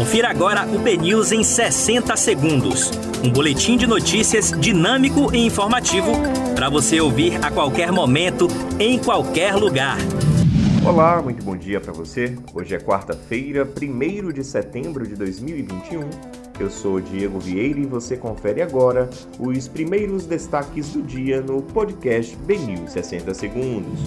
Confira agora o BNews em 60 segundos. Um boletim de notícias dinâmico e informativo para você ouvir a qualquer momento, em qualquer lugar. Olá, muito bom dia para você. Hoje é quarta-feira, 1 de setembro de 2021. Eu sou Diego Vieira e você confere agora os primeiros destaques do dia no podcast BNews 60 Segundos.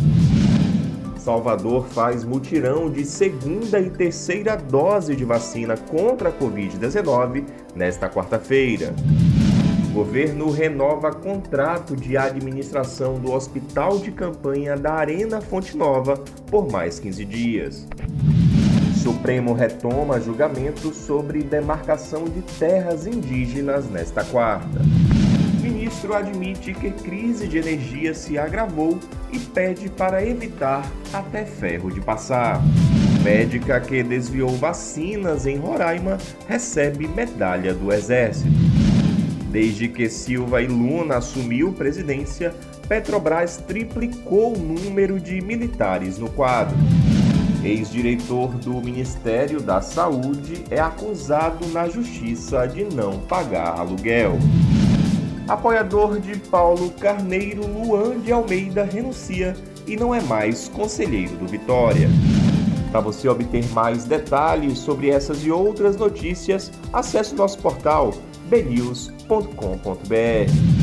Salvador faz mutirão de segunda e terceira dose de vacina contra a Covid-19 nesta quarta-feira. Governo renova contrato de administração do Hospital de Campanha da Arena Fonte Nova por mais 15 dias. Supremo retoma julgamento sobre demarcação de terras indígenas nesta quarta ministro admite que crise de energia se agravou e pede para evitar até ferro de passar. Médica que desviou vacinas em Roraima recebe medalha do Exército. Desde que Silva e Luna assumiu presidência, Petrobras triplicou o número de militares no quadro. Ex-diretor do Ministério da Saúde é acusado na justiça de não pagar aluguel. Apoiador de Paulo Carneiro, Luan de Almeida renuncia e não é mais conselheiro do Vitória. Para você obter mais detalhes sobre essas e outras notícias, acesse nosso portal bnews.com.br.